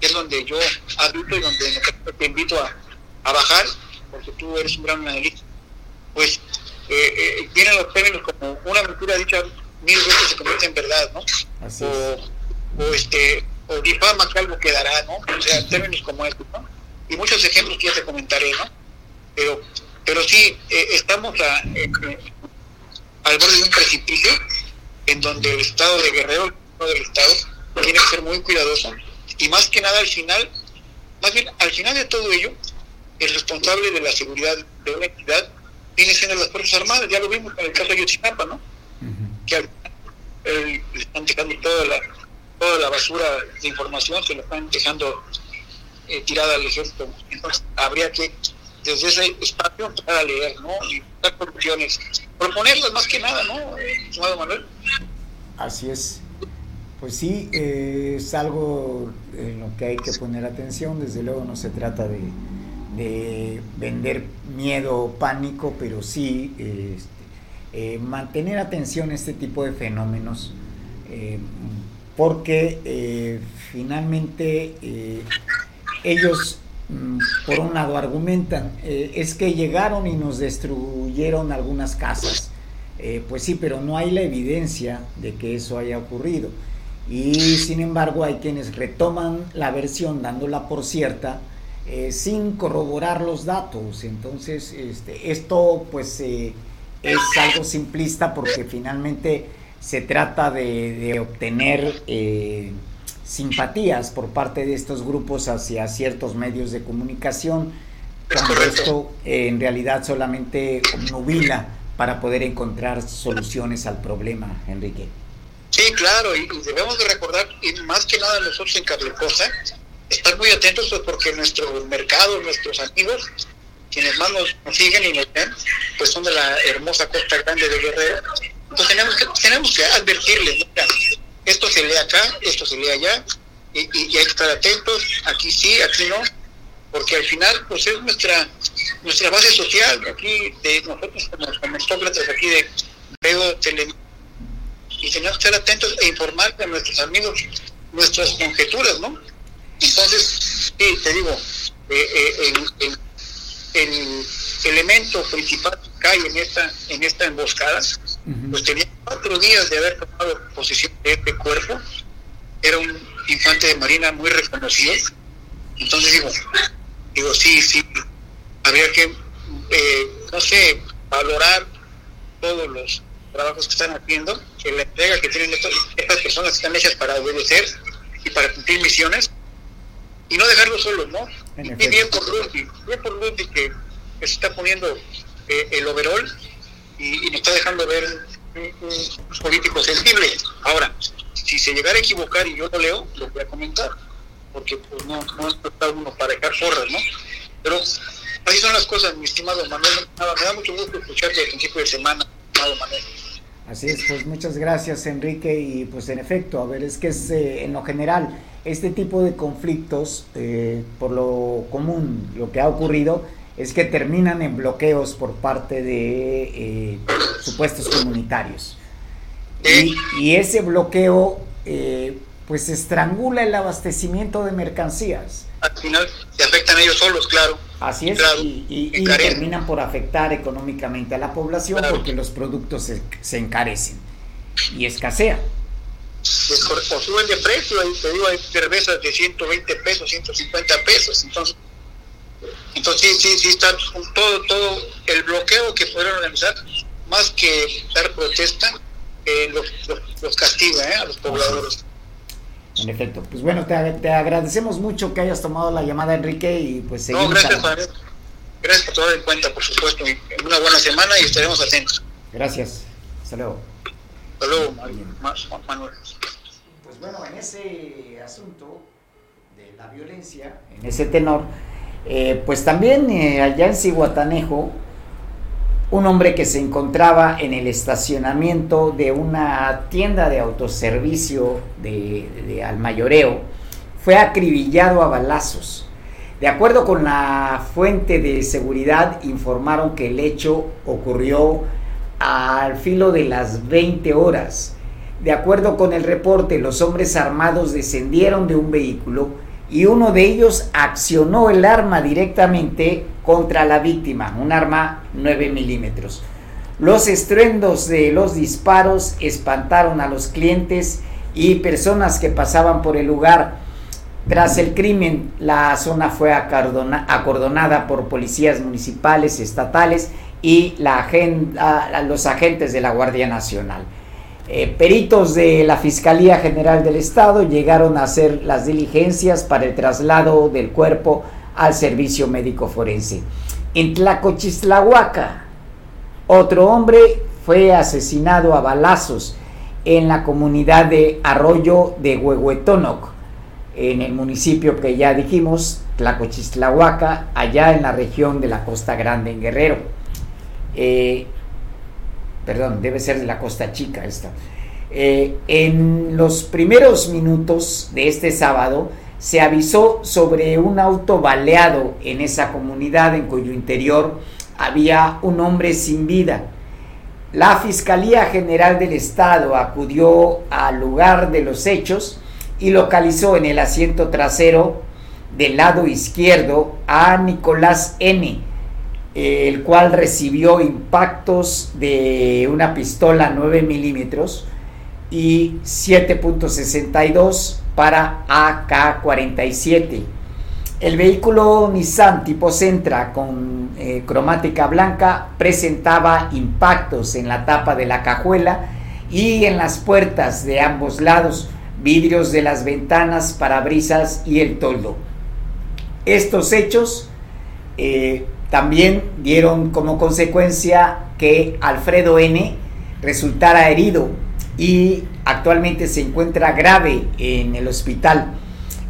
[SPEAKER 5] que es donde yo habito y donde te invito a, a bajar, porque tú eres un gran analista, pues eh, eh, vienen los términos como una mentira dicha mil veces se convierte en verdad, ¿no? o, o, este, o difama que algo quedará, ¿no? O sea, términos como estos, ¿no? Y muchos ejemplos que ya te comentaré, ¿no? Pero, pero sí, eh, estamos a, eh, al borde de un precipicio en donde el Estado de Guerrero, el del Estado, tiene que ser muy cuidadoso y más que nada al final, más bien al final de todo ello, el responsable de la seguridad de una entidad viene siendo las Fuerzas Armadas, ya lo vimos en el caso de Yotzinapa, ¿no? Que le están dejando toda la, toda la basura de información, se lo están dejando eh, tirada al ejército. Entonces habría que desde ese espacio empezar a leer, ¿no? Y dar soluciones, proponerlas más que nada, ¿no? Estimado Manuel.
[SPEAKER 1] Así es. Pues sí, eh, es algo en lo que hay que poner atención. Desde luego no se trata de, vender miedo o pánico, pero sí este, eh, mantener atención a este tipo de fenómenos, eh, porque finalmente ellos, mm, por un lado, argumentan, es que llegaron y nos destruyeron algunas casas. pues sí, pero no hay la evidencia de que eso haya ocurrido y sin embargo hay quienes retoman la versión dándola por cierta eh, sin corroborar los datos. Entonces, este, esto pues eh, es algo simplista porque finalmente se trata de, obtener eh, simpatías por parte de estos grupos hacia ciertos medios de comunicación, cuando esto en realidad solamente nubila para poder encontrar soluciones al problema, Enrique.
[SPEAKER 5] Sí, claro, y, debemos de recordar, y más que nada nosotros en Carlecosa, estar muy atentos pues, porque nuestro mercado, nuestros amigos, quienes más nos, siguen y nos ven, pues son de la hermosa Costa Grande de Guerrero. Entonces tenemos que, tenemos que advertirles, esto se lee acá, esto se lee allá, y, hay que estar atentos, aquí sí, aquí no, porque al final pues es nuestra nuestra base social, aquí de nosotros como, como aquí de Veo Tele y tenemos que estar atentos e informar a nuestros amigos nuestras conjeturas, ¿no? Entonces, sí, te digo, eh, eh, el, el, elemento principal que hay en esta, en esta emboscada, pues tenía cuatro días de haber tomado posesión de este cuerpo, era un infante de marina muy reconocido, entonces digo, digo, sí, sí, habría que, eh, no sé, valorar todos los trabajos que están haciendo, que la entrega que tienen estas personas que están hechas para obedecer y para cumplir misiones, y no dejarlo solos, ¿no? Y bien por Rudy, bien por Rudy que, se está poniendo eh, el overall y, nos está dejando ver un, político sensible. Ahora, si se llegara a equivocar y yo lo leo, lo voy a comentar, porque pues no, no está uno para dejar forras, ¿no? Pero así son las cosas, mi estimado Manuel. Me da mucho gusto escucharte al principio de semana, estimado Manuel.
[SPEAKER 1] Así es, pues muchas gracias Enrique y pues en efecto, a ver, es que es eh, en lo general este tipo de conflictos, eh, por lo común, lo que ha ocurrido es que terminan en bloqueos por parte de eh, supuestos comunitarios. Y, ese bloqueo pues estrangula el abastecimiento de mercancías.
[SPEAKER 5] Al final se afectan ellos solos, claro.
[SPEAKER 1] Así es, y, terminan por afectar económicamente a la población porque los productos se, encarecen y escasean.
[SPEAKER 5] o suben de precio, te digo, hay cervezas de 120 pesos, 150 pesos, entonces, entonces sí, sí, sí está todo, todo el bloqueo que pudieron organizar, más que dar protesta, eh, los, los, castiga eh, a los pobladores.
[SPEAKER 1] En efecto, pues bueno, te, te, agradecemos mucho que hayas tomado la llamada, Enrique, y pues seguimos.
[SPEAKER 5] No, gracias, Manuel. Gracias por tomar en cuenta, por supuesto. Una buena semana y estaremos atentos.
[SPEAKER 1] Gracias. Hasta luego.
[SPEAKER 5] Hasta luego, Manuel.
[SPEAKER 1] Pues bueno, en ese asunto de la violencia, en ese tenor, eh, pues también eh, allá en Cihuatanejo, un hombre que se encontraba en el estacionamiento de una tienda de autoservicio de, de Almayoreo fue acribillado a balazos. De acuerdo con la fuente de seguridad, informaron que el hecho ocurrió al filo de las 20 horas. De acuerdo con el reporte, los hombres armados descendieron de un vehículo y uno de ellos accionó el arma directamente contra la víctima, un arma 9 milímetros. Los estruendos de los disparos espantaron a los clientes y personas que pasaban por el lugar. Tras el crimen, la zona fue acordonada por policías municipales, estatales y la los agentes de la Guardia Nacional. Eh, peritos de la Fiscalía General del Estado llegaron a hacer las diligencias para el traslado del cuerpo al servicio médico forense. En Tlacochislahuaca, otro hombre fue asesinado a balazos en la comunidad de Arroyo de Huehuetónoc, en el municipio que ya dijimos, Tlacochislahuaca, allá en la región de la Costa Grande, en Guerrero. Eh, perdón, debe ser la Costa Chica esta. Eh, en los primeros minutos de este sábado se avisó sobre un auto baleado en esa comunidad en cuyo interior había un hombre sin vida. La Fiscalía General del Estado acudió al lugar de los hechos y localizó en el asiento trasero del lado izquierdo a Nicolás N., el cual recibió impactos de una pistola 9 milímetros y 7.62 para AK-47. El vehículo Nissan tipo Sentra con eh, cromática blanca presentaba impactos en la tapa de la cajuela y en las puertas de ambos lados, vidrios de las ventanas, parabrisas y el toldo. Estos hechos eh, también dieron como consecuencia que Alfredo N. resultara herido y actualmente se encuentra grave en el hospital.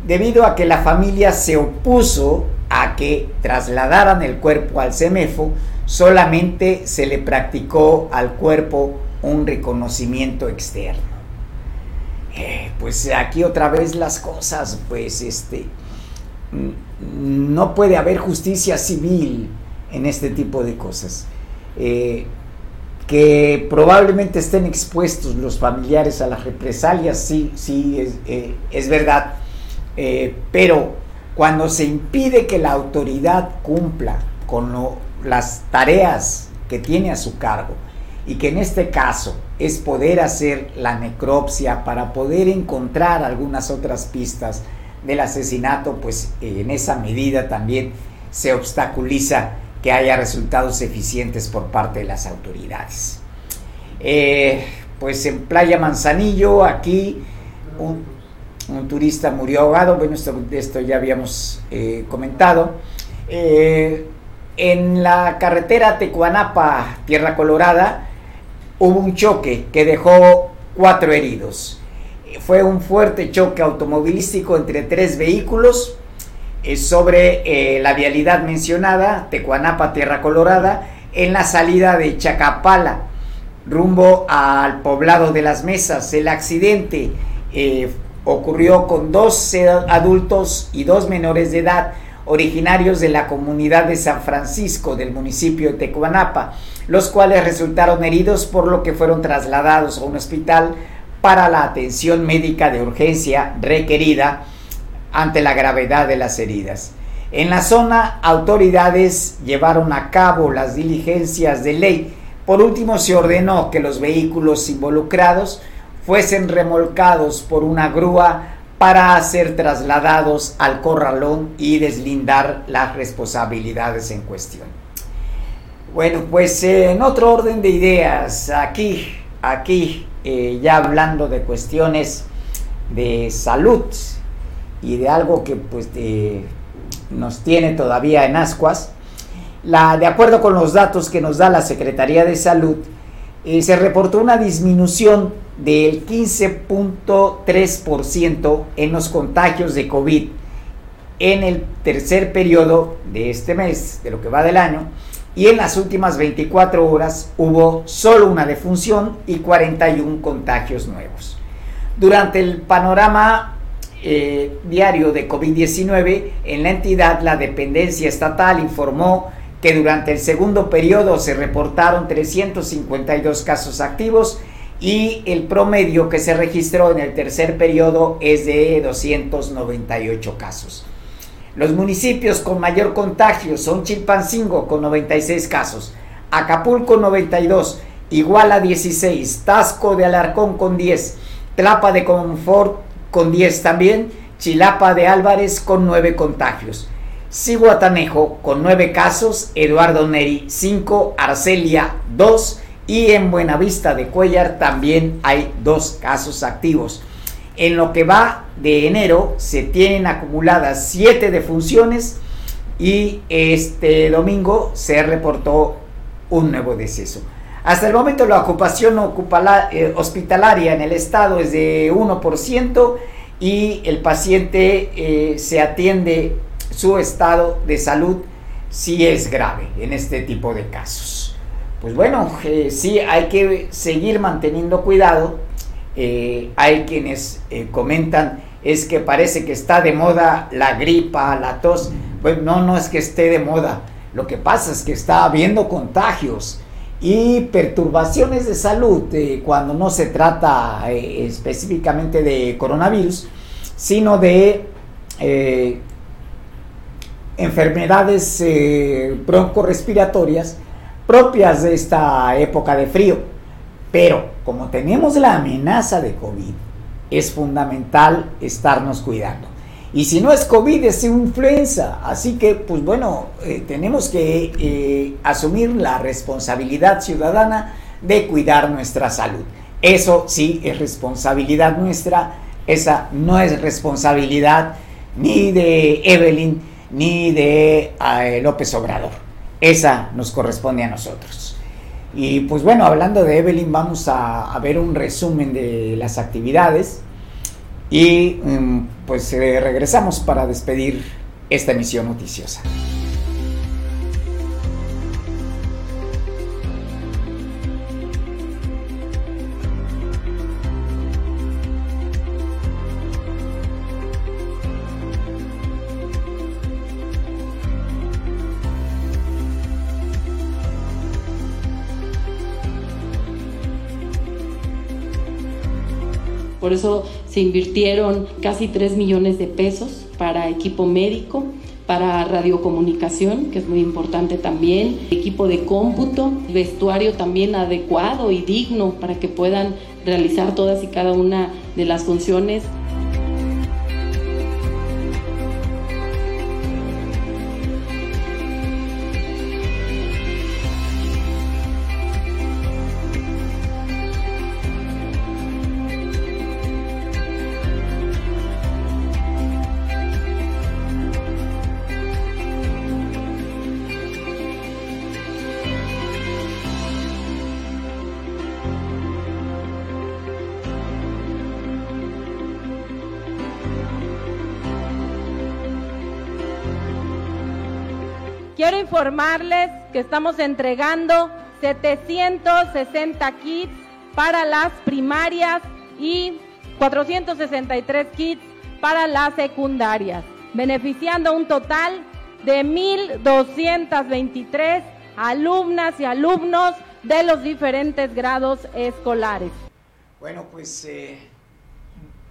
[SPEAKER 1] debido a que la familia se opuso a que trasladaran el cuerpo al CEMEFO, solamente se le practicó al cuerpo un reconocimiento externo. Eh, pues aquí otra vez las cosas, pues este, no puede haber justicia civil en este tipo de cosas. Eh, que probablemente estén expuestos los familiares a las represalias, sí, sí, es, eh, es verdad, pero cuando se impide que la autoridad cumpla con las tareas que tiene a su cargo, y que en este caso es poder hacer la necropsia para poder encontrar algunas otras pistas del asesinato, pues eh, en esa medida también se obstaculiza que haya resultados eficientes por parte de las autoridades. Eh, pues en Playa Manzanillo, aquí un, turista murió ahogado, bueno, esto, esto ya habíamos eh, comentado. en la carretera Tecuanapa, Tierra Colorada, hubo un choque que dejó cuatro heridos. Fue un fuerte choque automovilístico entre tres vehículos eh, sobre eh, la vialidad mencionada, Tecuanapa, Tierra Colorada, en la salida de Chacapala, rumbo al poblado de las Mesas. El accidente eh, ocurrió con dos adultos y dos menores de edad originarios de la comunidad de San Francisco del municipio de Tecuanapa los cuales resultaron heridos por lo que fueron trasladados a un hospital para la atención médica de urgencia requerida ante la gravedad de las heridas. En la zona, autoridades llevaron a cabo las diligencias de ley. Por último, se ordenó que los vehículos involucrados fuesen remolcados por una grúa para ser trasladados al corralón y deslindar las responsabilidades en cuestión. Bueno, pues en otro orden de ideas, aquí, aquí, eh, ya hablando de cuestiones de salud y de algo que pues nos tiene todavía en ascuas, la, de acuerdo con los datos que nos da la Secretaría de Salud, eh, se reportó una disminución del 15.3% en los contagios de COVID en el tercer periodo de este mes, de lo que va del año, y en las últimas 24 horas hubo solo una defunción y 41 contagios nuevos. Durante el panorama eh, diario de COVID-19, en la entidad la dependencia estatal informó que durante el segundo periodo se reportaron 352 casos activos y el promedio que se registró en el tercer periodo es de 298 casos. Los municipios con mayor contagio son Chilpancingo con 96 casos, Acapulco 92, Iguala 16, Tasco de Alarcón con 10, Tlapa de Confort con 10 también, Chilapa de Álvarez con 9 contagios. Ciguatanejo con 9 casos, Eduardo Neri 5, Arcelia 2 y en Buenavista de Cuellar también hay 2 casos activos. En lo que va de enero se tienen acumuladas siete defunciones y este domingo se reportó un nuevo deceso. Hasta el momento la ocupación eh, hospitalaria en el estado es de 1% y el paciente eh, se atiende su estado de salud si es grave en este tipo de casos. Pues bueno, eh, sí hay que seguir manteniendo cuidado eh, hay quienes eh, comentan es que parece que está de moda la gripa, la tos. Bueno, no, no es que esté de moda. Lo que pasa es que está habiendo contagios y perturbaciones de salud eh, cuando no se trata específicamente de coronavirus, sino de enfermedades broncorespiratorias propias de esta época de frío. Pero como tenemos la amenaza de COVID, es fundamental estarnos cuidando. Y si no es COVID, es influenza. Así que, pues bueno, eh, tenemos que eh, asumir la responsabilidad ciudadana de cuidar nuestra salud. Eso sí es responsabilidad nuestra. Esa no es responsabilidad ni de Evelyn ni de eh, López Obrador. Esa nos corresponde a nosotros. Y pues bueno, hablando de Evelyn, vamos a, ver un resumen de las actividades. Y mm, pues eh, regresamos para despedir esta emisión noticiosa.
[SPEAKER 6] Por eso se invirtieron casi 3 millones de pesos para equipo médico, para radiocomunicación, que es muy importante también, equipo de cómputo, vestuario también adecuado y digno para que puedan realizar todas y cada una de las funciones.
[SPEAKER 7] Informarles que estamos entregando 760 kits para las primarias y 463 kits para las secundarias, beneficiando un total de 1.223 alumnas y alumnos de los diferentes grados escolares.
[SPEAKER 1] Bueno, pues eh,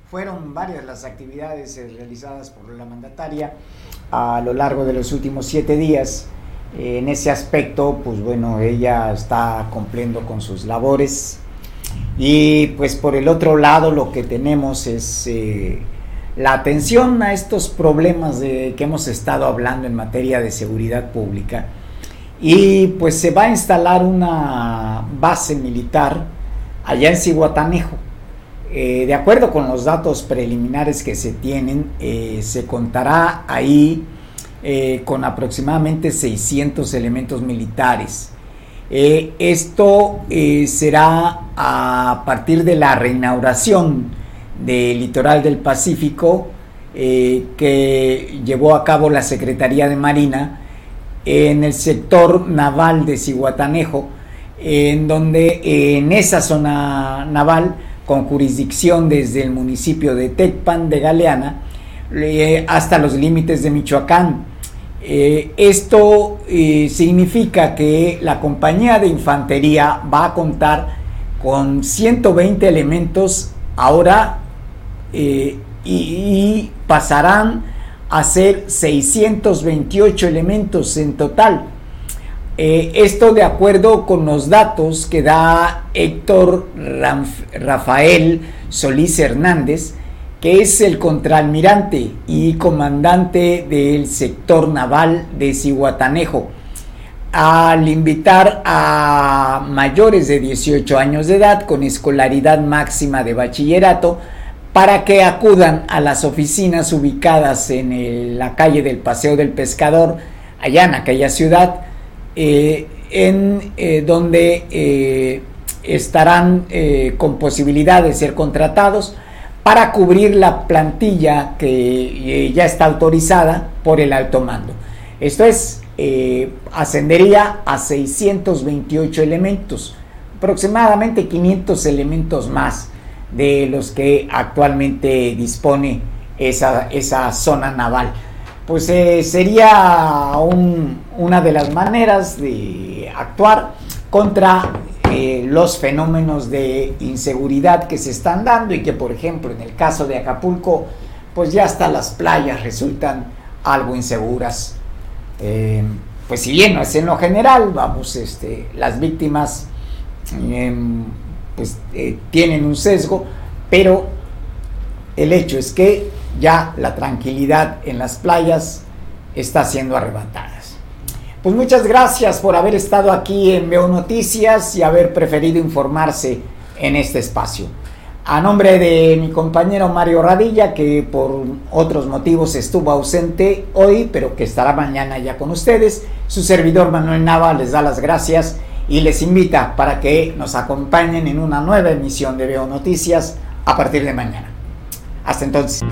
[SPEAKER 1] fueron varias las actividades eh, realizadas por la mandataria a lo largo de los últimos siete días. En ese aspecto, pues bueno, ella está cumpliendo con sus labores. Y pues por el otro lado lo que tenemos es eh, la atención a estos problemas de que hemos estado hablando en materia de seguridad pública. Y pues se va a instalar una base militar allá en Cihuatanejo. Eh, de acuerdo con los datos preliminares que se tienen, eh, se contará ahí eh, con aproximadamente 600 elementos militares. esto será a partir de la reinauguración del litoral del Pacífico que llevó a cabo la Secretaría de Marina en el sector naval de Cihuatanejo, en donde en esa zona naval con jurisdicción desde el municipio de Tecpan de Galeana hasta los límites de Michoacán. Eh, esto eh, significa que la compañía de infantería va a contar con 120 elementos ahora eh, y, pasarán a ser 628 elementos en total. Esto de acuerdo con los datos que da Héctor Rafael Solís Hernández, que es el contraalmirante y comandante del sector naval de Cihuatanejo, al invitar a mayores de 18 años de edad con escolaridad máxima de bachillerato para que acudan a las oficinas ubicadas en la calle del Paseo del Pescador, allá en aquella ciudad, eh, en eh, donde eh, estarán con posibilidad de ser contratados para cubrir la plantilla que ya está autorizada por el alto mando. Esto es, ascendería a 628 elementos, aproximadamente 500 elementos más de los que actualmente dispone esa, esa zona naval pues eh, sería una de las maneras de actuar contra eh, los fenómenos de inseguridad que se están dando y que por ejemplo en el caso de Acapulco pues ya hasta las playas resultan algo inseguras. Eh, pues si bien no es en lo general, vamos, este, las víctimas em, pues tienen un sesgo, pero el hecho es que ya la tranquilidad en las playas está siendo arrebatada. Pues muchas gracias por haber estado aquí en Veo Noticias y haber preferido informarse en este espacio. A nombre de mi compañero Mario Radilla, que por otros motivos estuvo ausente hoy, pero que estará mañana ya con ustedes, su servidor Manuel Nava les da las gracias y les invita para que nos acompañen en una nueva emisión de Veo Noticias a partir de mañana. Hasta entonces.